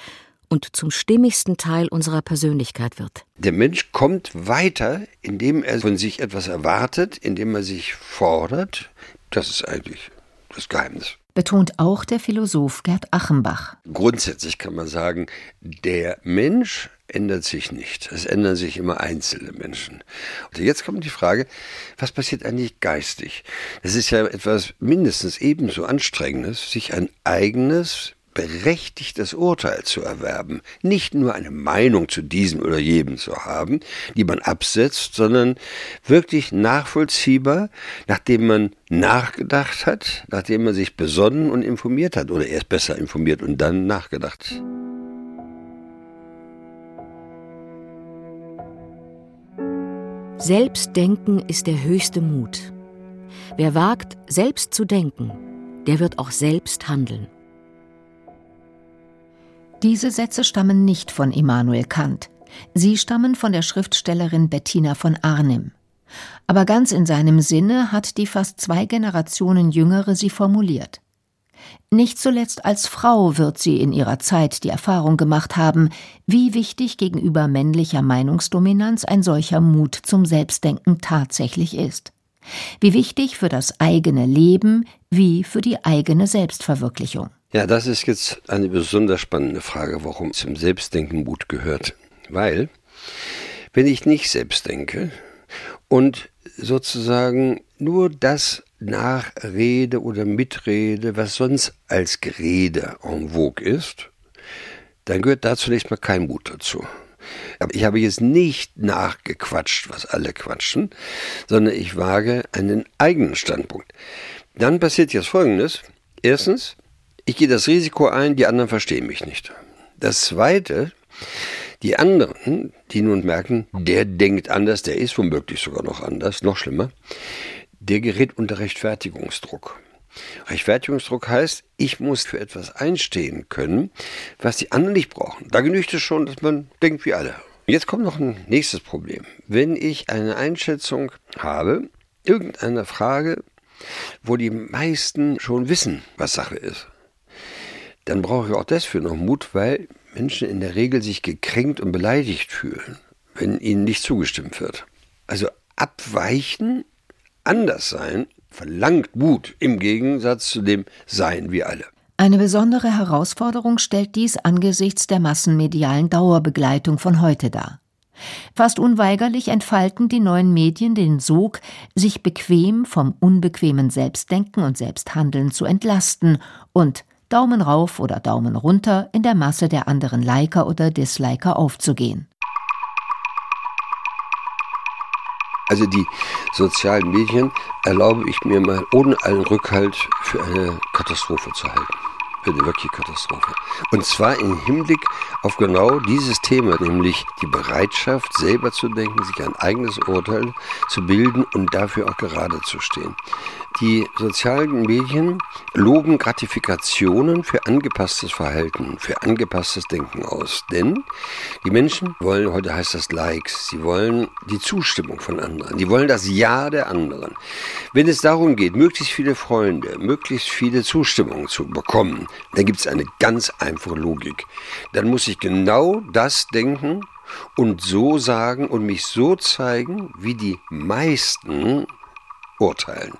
und zum stimmigsten Teil unserer Persönlichkeit wird. Der Mensch kommt weiter, indem er von sich etwas erwartet, indem er sich fordert. Das ist eigentlich das Geheimnis betont auch der Philosoph Gerd Achenbach. Grundsätzlich kann man sagen, der Mensch ändert sich nicht. Es ändern sich immer einzelne Menschen. Und jetzt kommt die Frage, was passiert eigentlich geistig? Das ist ja etwas mindestens ebenso anstrengendes, sich ein eigenes berechtigtes Urteil zu erwerben, nicht nur eine Meinung zu diesem oder jedem zu haben, die man absetzt, sondern wirklich nachvollziehbar, nachdem man nachgedacht hat, nachdem man sich besonnen und informiert hat oder erst besser informiert und dann nachgedacht. Selbstdenken ist der höchste Mut. Wer wagt, selbst zu denken, der wird auch selbst handeln. Diese Sätze stammen nicht von Immanuel Kant. Sie stammen von der Schriftstellerin Bettina von Arnim. Aber ganz in seinem Sinne hat die fast zwei Generationen Jüngere sie formuliert. Nicht zuletzt als Frau wird sie in ihrer Zeit die Erfahrung gemacht haben, wie wichtig gegenüber männlicher Meinungsdominanz ein solcher Mut zum Selbstdenken tatsächlich ist. Wie wichtig für das eigene Leben wie für die eigene Selbstverwirklichung. Ja, das ist jetzt eine besonders spannende Frage, warum zum Selbstdenken Mut gehört. Weil, wenn ich nicht selbst denke und sozusagen nur das nachrede oder mitrede, was sonst als Gerede en vogue ist, dann gehört da zunächst mal kein Mut dazu. Aber ich habe jetzt nicht nachgequatscht, was alle quatschen, sondern ich wage einen eigenen Standpunkt. Dann passiert jetzt Folgendes. Erstens, ich gehe das Risiko ein, die anderen verstehen mich nicht. Das Zweite, die anderen, die nun merken, der denkt anders, der ist womöglich sogar noch anders, noch schlimmer, der gerät unter Rechtfertigungsdruck. Rechtfertigungsdruck heißt, ich muss für etwas einstehen können, was die anderen nicht brauchen. Da genügt es schon, dass man denkt wie alle. Jetzt kommt noch ein nächstes Problem. Wenn ich eine Einschätzung habe, irgendeiner Frage, wo die meisten schon wissen, was Sache ist, dann brauche ich auch dafür noch Mut, weil Menschen in der Regel sich gekränkt und beleidigt fühlen, wenn ihnen nicht zugestimmt wird. Also abweichen, anders sein, verlangt Mut im Gegensatz zu dem Sein wie alle. Eine besondere Herausforderung stellt dies angesichts der massenmedialen Dauerbegleitung von heute dar. Fast unweigerlich entfalten die neuen Medien den Sog, sich bequem vom unbequemen Selbstdenken und Selbsthandeln zu entlasten und Daumen rauf oder Daumen runter in der Masse der anderen Liker oder Disliker aufzugehen. Also die sozialen Medien erlaube ich mir mal ohne allen Rückhalt für eine Katastrophe zu halten für eine wirkliche Katastrophe. Und zwar im Hinblick auf genau dieses Thema, nämlich die Bereitschaft, selber zu denken, sich ein eigenes Urteil zu bilden und dafür auch gerade zu stehen. Die sozialen Medien loben Gratifikationen für angepasstes Verhalten, für angepasstes Denken aus. Denn die Menschen wollen, heute heißt das Likes, sie wollen die Zustimmung von anderen, die wollen das Ja der anderen. Wenn es darum geht, möglichst viele Freunde, möglichst viele Zustimmungen zu bekommen, dann gibt es eine ganz einfache Logik. Dann muss ich genau das denken und so sagen und mich so zeigen, wie die meisten urteilen.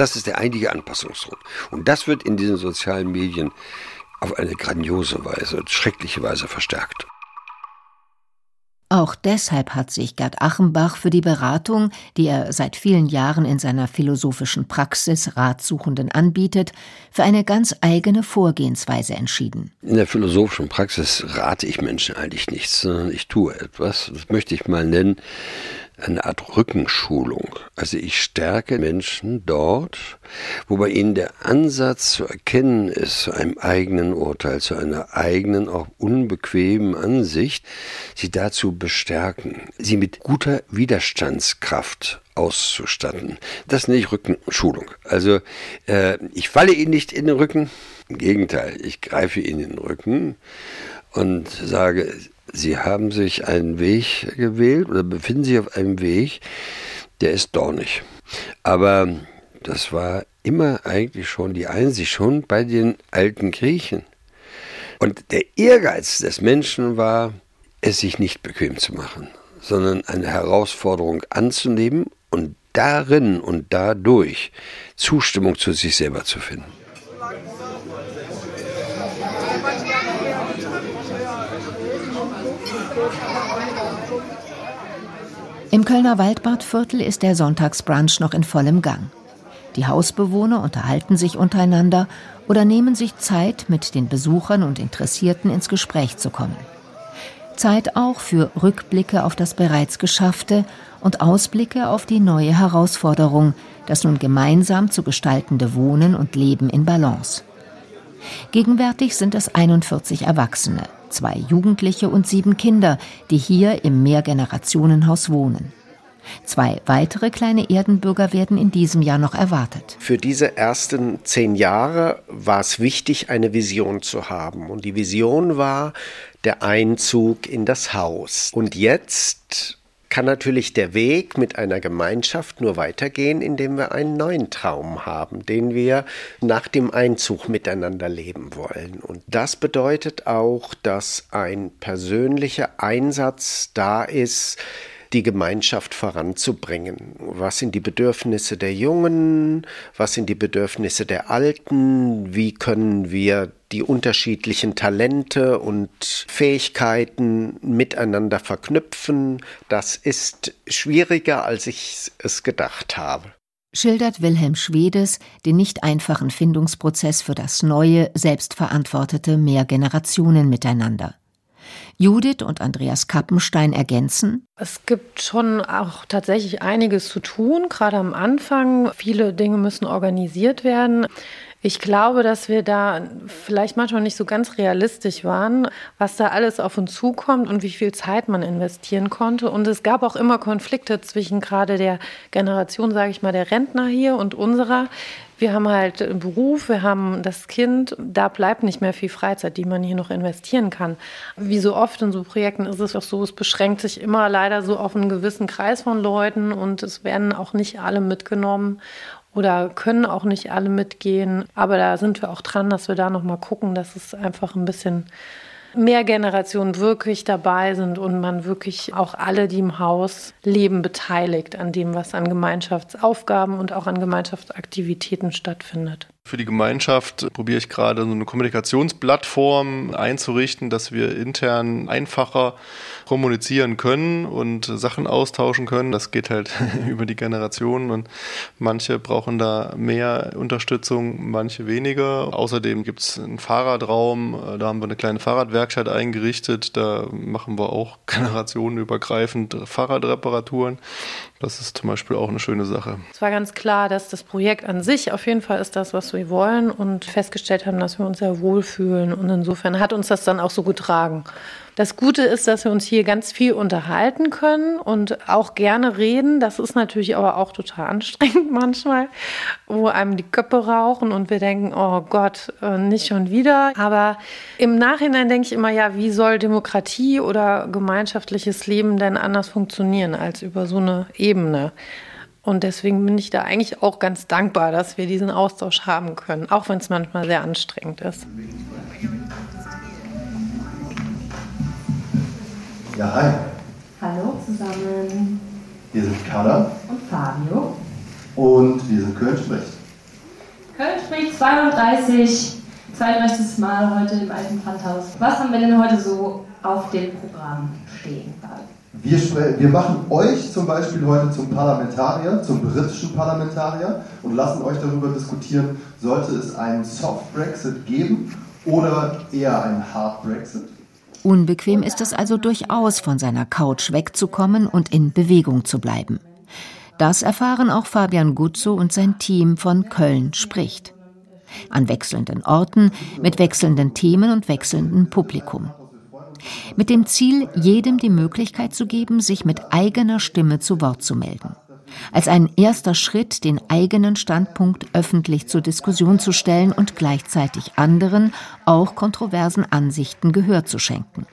Das ist der einzige Anpassungsdruck. Und das wird in diesen sozialen Medien auf eine grandiose Weise, schreckliche Weise verstärkt. Auch deshalb hat sich Gerd Achenbach für die Beratung, die er seit vielen Jahren in seiner philosophischen Praxis Ratsuchenden anbietet, für eine ganz eigene Vorgehensweise entschieden. In der philosophischen Praxis rate ich Menschen eigentlich nichts, sondern ich tue etwas. Das möchte ich mal nennen eine Art Rückenschulung. Also ich stärke Menschen dort, wo bei ihnen der Ansatz zu erkennen ist, zu einem eigenen Urteil, zu einer eigenen, auch unbequemen Ansicht, sie dazu bestärken, sie mit guter Widerstandskraft auszustatten. Das nenne ich Rückenschulung. Also äh, ich falle ihnen nicht in den Rücken, im Gegenteil, ich greife ihnen in den Rücken und sage, Sie haben sich einen Weg gewählt oder befinden sich auf einem Weg, der ist dornig. Aber das war immer eigentlich schon die Einsicht, schon bei den alten Griechen. Und der Ehrgeiz des Menschen war, es sich nicht bequem zu machen, sondern eine Herausforderung anzunehmen und darin und dadurch Zustimmung zu sich selber zu finden. Im Kölner Waldbadviertel ist der Sonntagsbrunch noch in vollem Gang. Die Hausbewohner unterhalten sich untereinander oder nehmen sich Zeit, mit den Besuchern und Interessierten ins Gespräch zu kommen. Zeit auch für Rückblicke auf das bereits Geschaffte und Ausblicke auf die neue Herausforderung, das nun gemeinsam zu gestaltende Wohnen und Leben in Balance. Gegenwärtig sind es 41 Erwachsene, zwei Jugendliche und sieben Kinder, die hier im Mehrgenerationenhaus wohnen. Zwei weitere kleine Erdenbürger werden in diesem Jahr noch erwartet. Für diese ersten zehn Jahre war es wichtig, eine Vision zu haben. Und die Vision war der Einzug in das Haus. Und jetzt kann natürlich der Weg mit einer Gemeinschaft nur weitergehen, indem wir einen neuen Traum haben, den wir nach dem Einzug miteinander leben wollen. Und das bedeutet auch, dass ein persönlicher Einsatz da ist, die Gemeinschaft voranzubringen. Was sind die Bedürfnisse der Jungen? Was sind die Bedürfnisse der Alten? Wie können wir die unterschiedlichen Talente und Fähigkeiten miteinander verknüpfen? Das ist schwieriger, als ich es gedacht habe schildert Wilhelm Schwedes den nicht einfachen Findungsprozess für das neue, selbstverantwortete Mehrgenerationen-Miteinander. Judith und Andreas Kappenstein ergänzen. Es gibt schon auch tatsächlich einiges zu tun, gerade am Anfang. Viele Dinge müssen organisiert werden. Ich glaube, dass wir da vielleicht manchmal nicht so ganz realistisch waren, was da alles auf uns zukommt und wie viel Zeit man investieren konnte. Und es gab auch immer Konflikte zwischen gerade der Generation, sage ich mal, der Rentner hier und unserer. Wir haben halt einen Beruf, wir haben das Kind, da bleibt nicht mehr viel Freizeit, die man hier noch investieren kann. Wie so oft in so Projekten ist es auch so, es beschränkt sich immer leider so auf einen gewissen Kreis von Leuten und es werden auch nicht alle mitgenommen oder können auch nicht alle mitgehen. Aber da sind wir auch dran, dass wir da nochmal gucken, dass es einfach ein bisschen mehr Generationen wirklich dabei sind und man wirklich auch alle, die im Haus leben, beteiligt an dem, was an Gemeinschaftsaufgaben und auch an Gemeinschaftsaktivitäten stattfindet. Für die Gemeinschaft probiere ich gerade so eine Kommunikationsplattform einzurichten, dass wir intern einfacher kommunizieren können und Sachen austauschen können. Das geht halt über die Generationen und manche brauchen da mehr Unterstützung, manche weniger. Außerdem gibt es einen Fahrradraum, da haben wir eine kleine Fahrradwerkstatt eingerichtet. Da machen wir auch generationenübergreifend Fahrradreparaturen. Das ist zum Beispiel auch eine schöne Sache. Es war ganz klar, dass das Projekt an sich auf jeden Fall ist das, was wir wollen und festgestellt haben, dass wir uns sehr wohlfühlen. Und insofern hat uns das dann auch so getragen. Das Gute ist, dass wir uns hier ganz viel unterhalten können und auch gerne reden. Das ist natürlich aber auch total anstrengend manchmal, wo einem die Köpfe rauchen und wir denken, oh Gott, äh, nicht schon wieder. Aber im Nachhinein denke ich immer, ja, wie soll Demokratie oder gemeinschaftliches Leben denn anders funktionieren als über so eine Ebene? Und deswegen bin ich da eigentlich auch ganz dankbar, dass wir diesen Austausch haben können, auch wenn es manchmal sehr anstrengend ist. Ja, hi. Hallo zusammen. Wir sind Carla. Und Fabio. Und wir sind Köln spricht. Köln spricht 32, 32. Mal heute im alten Pfandhaus. Was haben wir denn heute so auf dem Programm stehen? Wir, wir machen euch zum Beispiel heute zum Parlamentarier, zum britischen Parlamentarier und lassen euch darüber diskutieren, sollte es einen Soft Brexit geben oder eher einen Hard Brexit. Unbequem ist es also durchaus, von seiner Couch wegzukommen und in Bewegung zu bleiben. Das erfahren auch Fabian Guzzo und sein Team von Köln spricht. An wechselnden Orten, mit wechselnden Themen und wechselndem Publikum. Mit dem Ziel, jedem die Möglichkeit zu geben, sich mit eigener Stimme zu Wort zu melden. Als ein erster Schritt, den eigenen Standpunkt öffentlich zur Diskussion zu stellen und gleichzeitig anderen, auch kontroversen Ansichten Gehör zu schenken.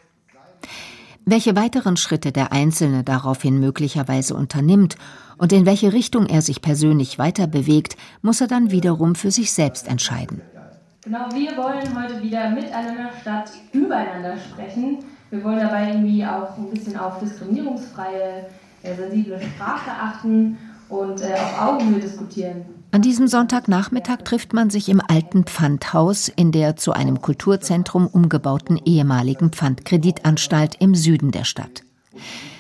Welche weiteren Schritte der Einzelne daraufhin möglicherweise unternimmt und in welche Richtung er sich persönlich weiter bewegt, muss er dann wiederum für sich selbst entscheiden. Genau, wir wollen heute wieder miteinander statt übereinander sprechen. Wir wollen dabei irgendwie auch ein bisschen auf diskriminierungsfreie, äh, sensible Sprache achten und äh, auf Augenhöhe diskutieren. An diesem Sonntagnachmittag trifft man sich im alten Pfandhaus in der zu einem Kulturzentrum umgebauten ehemaligen Pfandkreditanstalt im Süden der Stadt.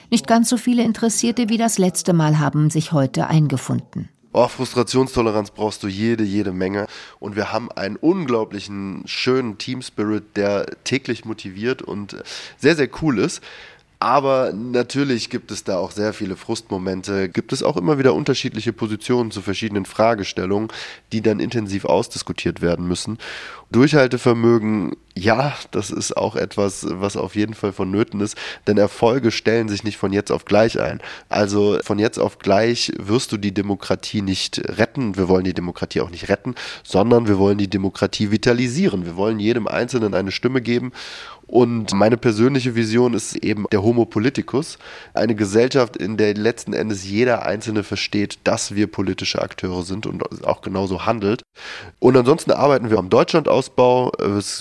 Nicht ganz so viele Interessierte wie das letzte Mal haben sich heute eingefunden. Oh, Frustrationstoleranz brauchst du jede, jede Menge. Und wir haben einen unglaublichen, schönen Team-Spirit, der täglich motiviert und sehr, sehr cool ist. Aber natürlich gibt es da auch sehr viele Frustmomente. Gibt es auch immer wieder unterschiedliche Positionen zu verschiedenen Fragestellungen, die dann intensiv ausdiskutiert werden müssen. Durchhaltevermögen, ja, das ist auch etwas, was auf jeden Fall vonnöten ist, denn Erfolge stellen sich nicht von jetzt auf gleich ein. Also von jetzt auf gleich wirst du die Demokratie nicht retten. Wir wollen die Demokratie auch nicht retten, sondern wir wollen die Demokratie vitalisieren. Wir wollen jedem Einzelnen eine Stimme geben und meine persönliche Vision ist eben der Homo politicus, eine Gesellschaft, in der letzten Endes jeder Einzelne versteht, dass wir politische Akteure sind und auch genauso handelt. Und ansonsten arbeiten wir am Deutschlandausbau.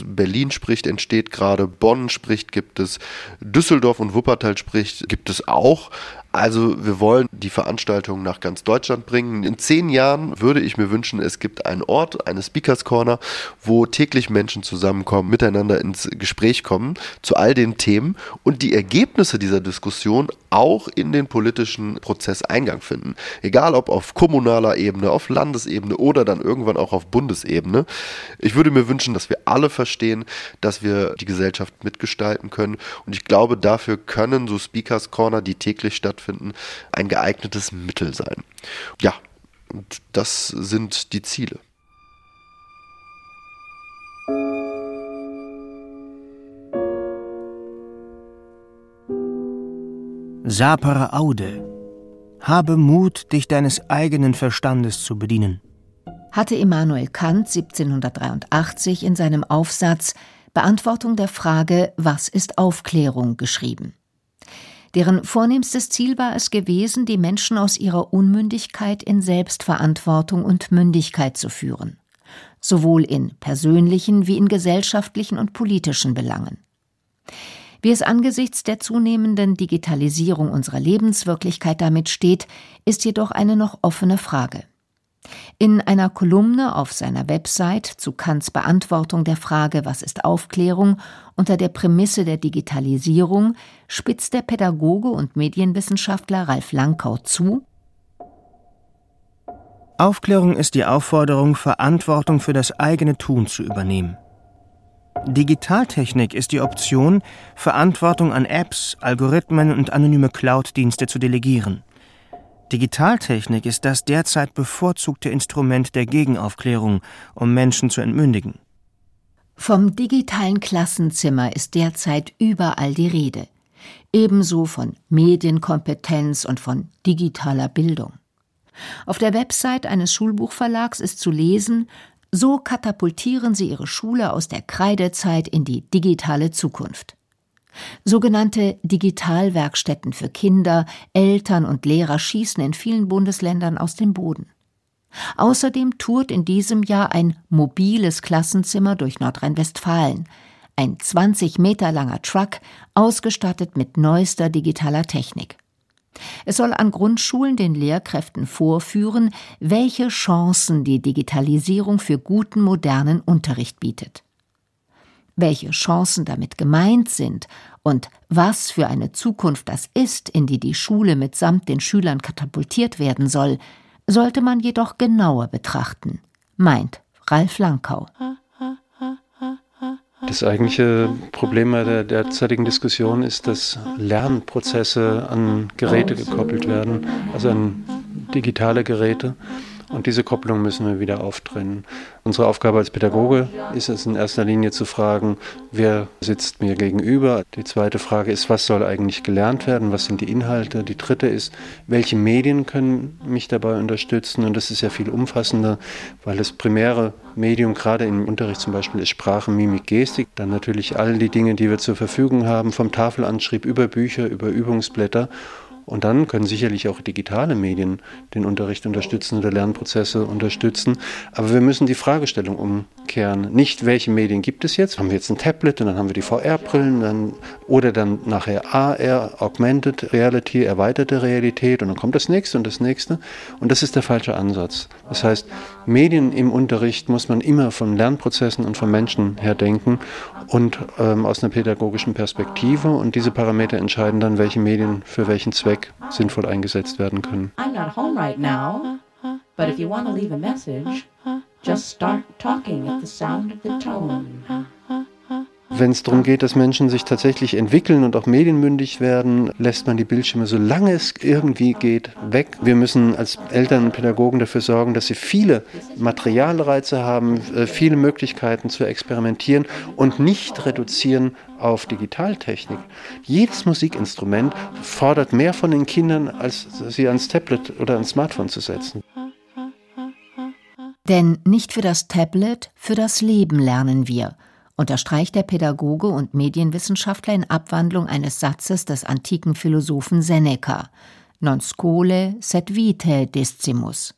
Berlin spricht, entsteht gerade, Bonn spricht, gibt es, Düsseldorf und Wuppertal spricht, gibt es auch. Also wir wollen die Veranstaltung nach ganz Deutschland bringen. In zehn Jahren würde ich mir wünschen, es gibt einen Ort, eine Speakers Corner, wo täglich Menschen zusammenkommen, miteinander ins Gespräch kommen zu all den Themen und die Ergebnisse dieser Diskussion auch in den politischen Prozess Eingang finden. Egal ob auf kommunaler Ebene, auf Landesebene oder dann irgendwann auch auf Bundesebene. Ich würde mir wünschen, dass wir alle verstehen, dass wir die Gesellschaft mitgestalten können und ich glaube, dafür können so Speakers Corner, die täglich stattfinden, stattfinden, ein geeignetes Mittel sein. Ja, und das sind die Ziele. Sapere Aude. Habe Mut, dich deines eigenen Verstandes zu bedienen. Hatte Immanuel Kant 1783 in seinem Aufsatz Beantwortung der Frage Was ist Aufklärung geschrieben. Deren vornehmstes Ziel war es gewesen, die Menschen aus ihrer Unmündigkeit in Selbstverantwortung und Mündigkeit zu führen, sowohl in persönlichen wie in gesellschaftlichen und politischen Belangen. Wie es angesichts der zunehmenden Digitalisierung unserer Lebenswirklichkeit damit steht, ist jedoch eine noch offene Frage. In einer Kolumne auf seiner Website zu Kants Beantwortung der Frage Was ist Aufklärung unter der Prämisse der Digitalisierung spitzt der Pädagoge und Medienwissenschaftler Ralf Lankau zu Aufklärung ist die Aufforderung, Verantwortung für das eigene Tun zu übernehmen. Digitaltechnik ist die Option, Verantwortung an Apps, Algorithmen und anonyme Cloud-Dienste zu delegieren. Digitaltechnik ist das derzeit bevorzugte Instrument der Gegenaufklärung, um Menschen zu entmündigen. Vom digitalen Klassenzimmer ist derzeit überall die Rede. Ebenso von Medienkompetenz und von digitaler Bildung. Auf der Website eines Schulbuchverlags ist zu lesen, so katapultieren sie ihre Schule aus der Kreidezeit in die digitale Zukunft. Sogenannte Digitalwerkstätten für Kinder, Eltern und Lehrer schießen in vielen Bundesländern aus dem Boden. Außerdem tourt in diesem Jahr ein mobiles Klassenzimmer durch Nordrhein-Westfalen. Ein 20 Meter langer Truck, ausgestattet mit neuester digitaler Technik. Es soll an Grundschulen den Lehrkräften vorführen, welche Chancen die Digitalisierung für guten modernen Unterricht bietet. Welche Chancen damit gemeint sind und was für eine Zukunft das ist, in die die Schule mitsamt den Schülern katapultiert werden soll, sollte man jedoch genauer betrachten, meint Ralf Lankau. Das eigentliche Problem bei der derzeitigen Diskussion ist, dass Lernprozesse an Geräte gekoppelt werden, also an digitale Geräte. Und diese Kopplung müssen wir wieder auftrennen. Unsere Aufgabe als Pädagoge ist es in erster Linie zu fragen, wer sitzt mir gegenüber. Die zweite Frage ist, was soll eigentlich gelernt werden? Was sind die Inhalte? Die dritte ist, welche Medien können mich dabei unterstützen? Und das ist ja viel umfassender, weil das primäre Medium gerade im Unterricht zum Beispiel ist Sprache, Mimik, Gestik. Dann natürlich all die Dinge, die wir zur Verfügung haben, vom Tafelanschrieb über Bücher, über Übungsblätter. Und dann können sicherlich auch digitale Medien den Unterricht unterstützen oder Lernprozesse unterstützen. Aber wir müssen die Fragestellung umkehren. Nicht, welche Medien gibt es jetzt? Haben wir jetzt ein Tablet und dann haben wir die VR-Brillen dann, oder dann nachher AR, Augmented Reality, erweiterte Realität und dann kommt das nächste und das nächste. Und das ist der falsche Ansatz. Das heißt, Medien im Unterricht muss man immer von Lernprozessen und von Menschen her denken und ähm, aus einer pädagogischen Perspektive. Und diese Parameter entscheiden dann, welche Medien für welchen Zweck sinnvoll eingesetzt werden können. I'm not home right now, but if you want to leave a message, just start talking at the sound of the tone. Wenn es darum geht, dass Menschen sich tatsächlich entwickeln und auch medienmündig werden, lässt man die Bildschirme, solange es irgendwie geht, weg. Wir müssen als Eltern und Pädagogen dafür sorgen, dass sie viele Materialreize haben, äh, viele Möglichkeiten zu experimentieren und nicht reduzieren auf Digitaltechnik. Jedes Musikinstrument fordert mehr von den Kindern, als sie ans Tablet oder ans Smartphone zu setzen. Denn nicht für das Tablet, für das Leben lernen wir unterstreicht der Pädagoge und Medienwissenschaftler in Abwandlung eines Satzes des antiken Philosophen Seneca Non scole sed vitae discimus.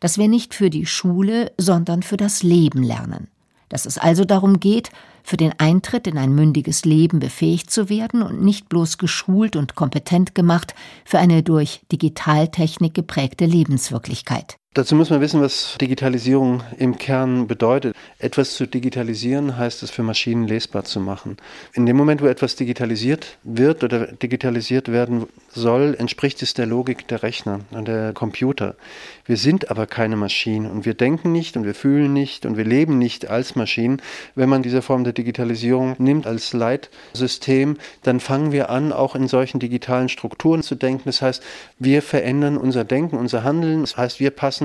Dass wir nicht für die Schule, sondern für das Leben lernen. Dass es also darum geht, für den Eintritt in ein mündiges Leben befähigt zu werden und nicht bloß geschult und kompetent gemacht für eine durch Digitaltechnik geprägte Lebenswirklichkeit. Dazu muss man wissen, was Digitalisierung im Kern bedeutet. Etwas zu digitalisieren heißt es für Maschinen lesbar zu machen. In dem Moment, wo etwas digitalisiert wird oder digitalisiert werden soll, entspricht es der Logik der Rechner und der Computer. Wir sind aber keine Maschinen und wir denken nicht und wir fühlen nicht und wir leben nicht als Maschinen. Wenn man diese Form der Digitalisierung nimmt als Leitsystem, dann fangen wir an, auch in solchen digitalen Strukturen zu denken. Das heißt, wir verändern unser Denken, unser Handeln. Das heißt, wir passen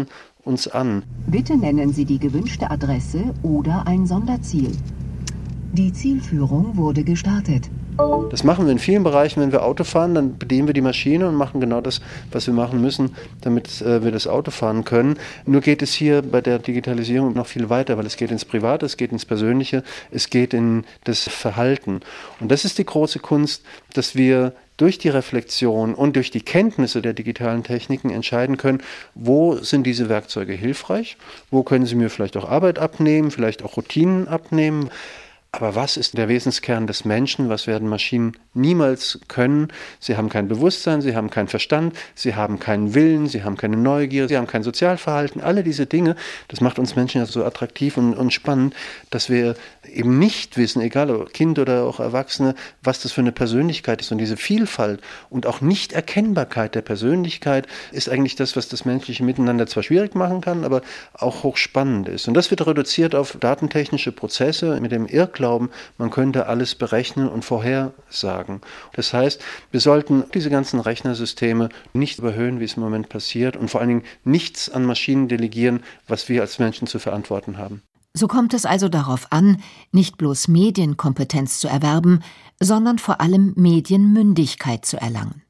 uns an. Bitte nennen Sie die gewünschte Adresse oder ein Sonderziel. Die Zielführung wurde gestartet. Das machen wir in vielen Bereichen, wenn wir Auto fahren, dann bedienen wir die Maschine und machen genau das, was wir machen müssen, damit äh, wir das Auto fahren können. Nur geht es hier bei der Digitalisierung noch viel weiter, weil es geht ins Private, es geht ins Persönliche, es geht in das Verhalten. Und das ist die große Kunst, dass wir durch die Reflexion und durch die Kenntnisse der digitalen Techniken entscheiden können, wo sind diese Werkzeuge hilfreich, wo können sie mir vielleicht auch Arbeit abnehmen, vielleicht auch Routinen abnehmen. Aber was ist der Wesenskern des Menschen? Was werden Maschinen niemals können? Sie haben kein Bewusstsein, sie haben keinen Verstand, sie haben keinen Willen, sie haben keine Neugier, sie haben kein Sozialverhalten. Alle diese Dinge, das macht uns Menschen ja so attraktiv und, und spannend, dass wir eben nicht wissen, egal ob Kind oder auch Erwachsene, was das für eine Persönlichkeit ist. Und diese Vielfalt und auch Nichterkennbarkeit der Persönlichkeit ist eigentlich das, was das menschliche Miteinander zwar schwierig machen kann, aber auch hochspannend ist. Und das wird reduziert auf datentechnische Prozesse mit dem Irrglauben, man könnte alles berechnen und vorhersagen. Das heißt, wir sollten diese ganzen Rechnersysteme nicht überhöhen, wie es im Moment passiert, und vor allen Dingen nichts an Maschinen delegieren, was wir als Menschen zu verantworten haben. So kommt es also darauf an, nicht bloß Medienkompetenz zu erwerben, sondern vor allem Medienmündigkeit zu erlangen.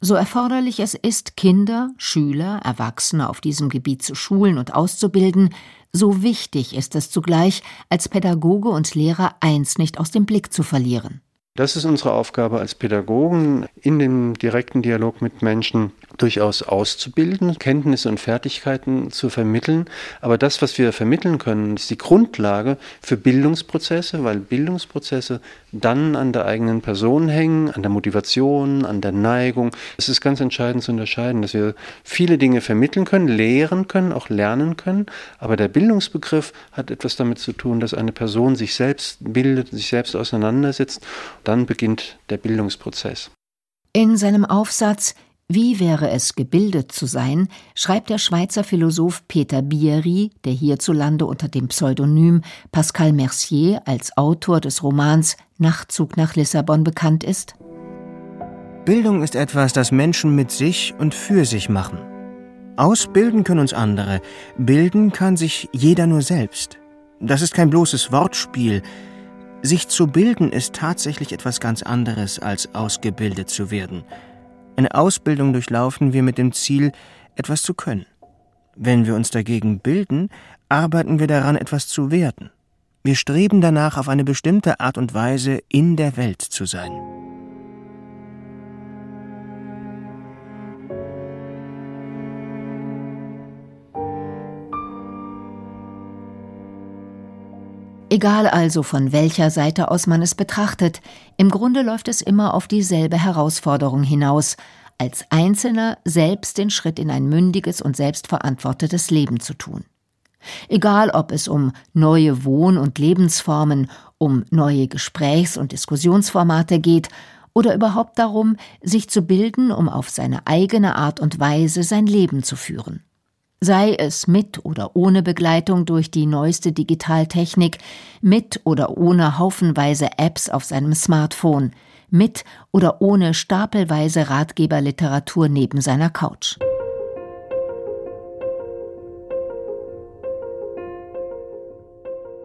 So erforderlich es ist, Kinder, Schüler, Erwachsene auf diesem Gebiet zu schulen und auszubilden, so wichtig ist es zugleich, als Pädagoge und Lehrer eins nicht aus dem Blick zu verlieren. Das ist unsere Aufgabe als Pädagogen, in dem direkten Dialog mit Menschen durchaus auszubilden, Kenntnisse und Fertigkeiten zu vermitteln. Aber das, was wir vermitteln können, ist die Grundlage für Bildungsprozesse, weil Bildungsprozesse dann an der eigenen Person hängen, an der Motivation, an der Neigung. Es ist ganz entscheidend zu unterscheiden, dass wir viele Dinge vermitteln können, lehren können, auch lernen können. Aber der Bildungsbegriff hat etwas damit zu tun, dass eine Person sich selbst bildet, sich selbst auseinandersetzt dann beginnt der Bildungsprozess. In seinem Aufsatz Wie wäre es, gebildet zu sein, schreibt der Schweizer Philosoph Peter Bierry, der hierzulande unter dem Pseudonym Pascal Mercier als Autor des Romans Nachtzug nach Lissabon bekannt ist. Bildung ist etwas, das Menschen mit sich und für sich machen. Ausbilden können uns andere, bilden kann sich jeder nur selbst. Das ist kein bloßes Wortspiel. Sich zu bilden ist tatsächlich etwas ganz anderes, als ausgebildet zu werden. Eine Ausbildung durchlaufen wir mit dem Ziel, etwas zu können. Wenn wir uns dagegen bilden, arbeiten wir daran, etwas zu werden. Wir streben danach, auf eine bestimmte Art und Weise in der Welt zu sein. Egal also von welcher Seite aus man es betrachtet, im Grunde läuft es immer auf dieselbe Herausforderung hinaus, als Einzelner selbst den Schritt in ein mündiges und selbstverantwortetes Leben zu tun. Egal ob es um neue Wohn- und Lebensformen, um neue Gesprächs- und Diskussionsformate geht oder überhaupt darum, sich zu bilden, um auf seine eigene Art und Weise sein Leben zu führen sei es mit oder ohne Begleitung durch die neueste Digitaltechnik, mit oder ohne haufenweise Apps auf seinem Smartphone, mit oder ohne stapelweise Ratgeberliteratur neben seiner Couch.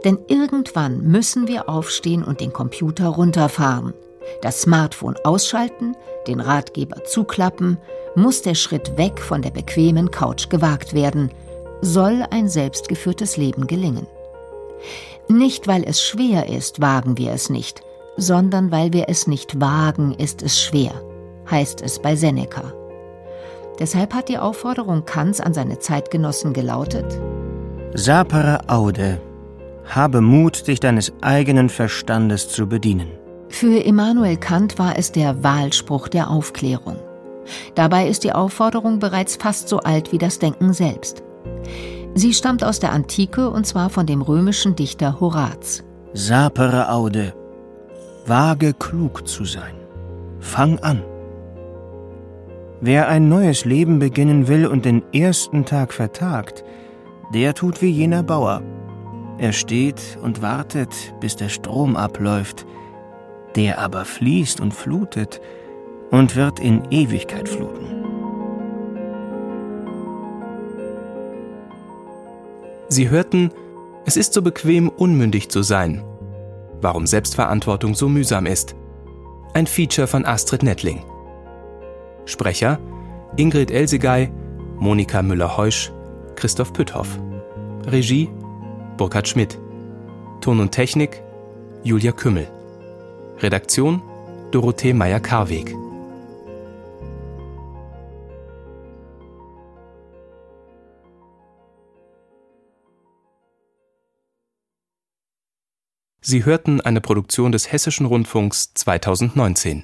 Denn irgendwann müssen wir aufstehen und den Computer runterfahren das Smartphone ausschalten, den Ratgeber zuklappen, muss der Schritt weg von der bequemen Couch gewagt werden, soll ein selbstgeführtes Leben gelingen. Nicht weil es schwer ist, wagen wir es nicht, sondern weil wir es nicht wagen, ist es schwer, heißt es bei Seneca. Deshalb hat die Aufforderung Kants an seine Zeitgenossen gelautet: Sapere aude, habe Mut, dich deines eigenen Verstandes zu bedienen. Für Immanuel Kant war es der Wahlspruch der Aufklärung. Dabei ist die Aufforderung bereits fast so alt wie das Denken selbst. Sie stammt aus der Antike und zwar von dem römischen Dichter Horaz. Sapere aude, wage klug zu sein. Fang an. Wer ein neues Leben beginnen will und den ersten Tag vertagt, der tut wie jener Bauer. Er steht und wartet, bis der Strom abläuft, der aber fließt und flutet und wird in Ewigkeit fluten. Sie hörten, es ist so bequem, unmündig zu sein. Warum Selbstverantwortung so mühsam ist. Ein Feature von Astrid Nettling. Sprecher Ingrid Elsigay, Monika Müller-Heusch, Christoph Pütthoff. Regie Burkhard Schmidt. Ton und Technik Julia Kümmel. Redaktion Dorothee Meyer-Karweg. Sie hörten eine Produktion des Hessischen Rundfunks 2019.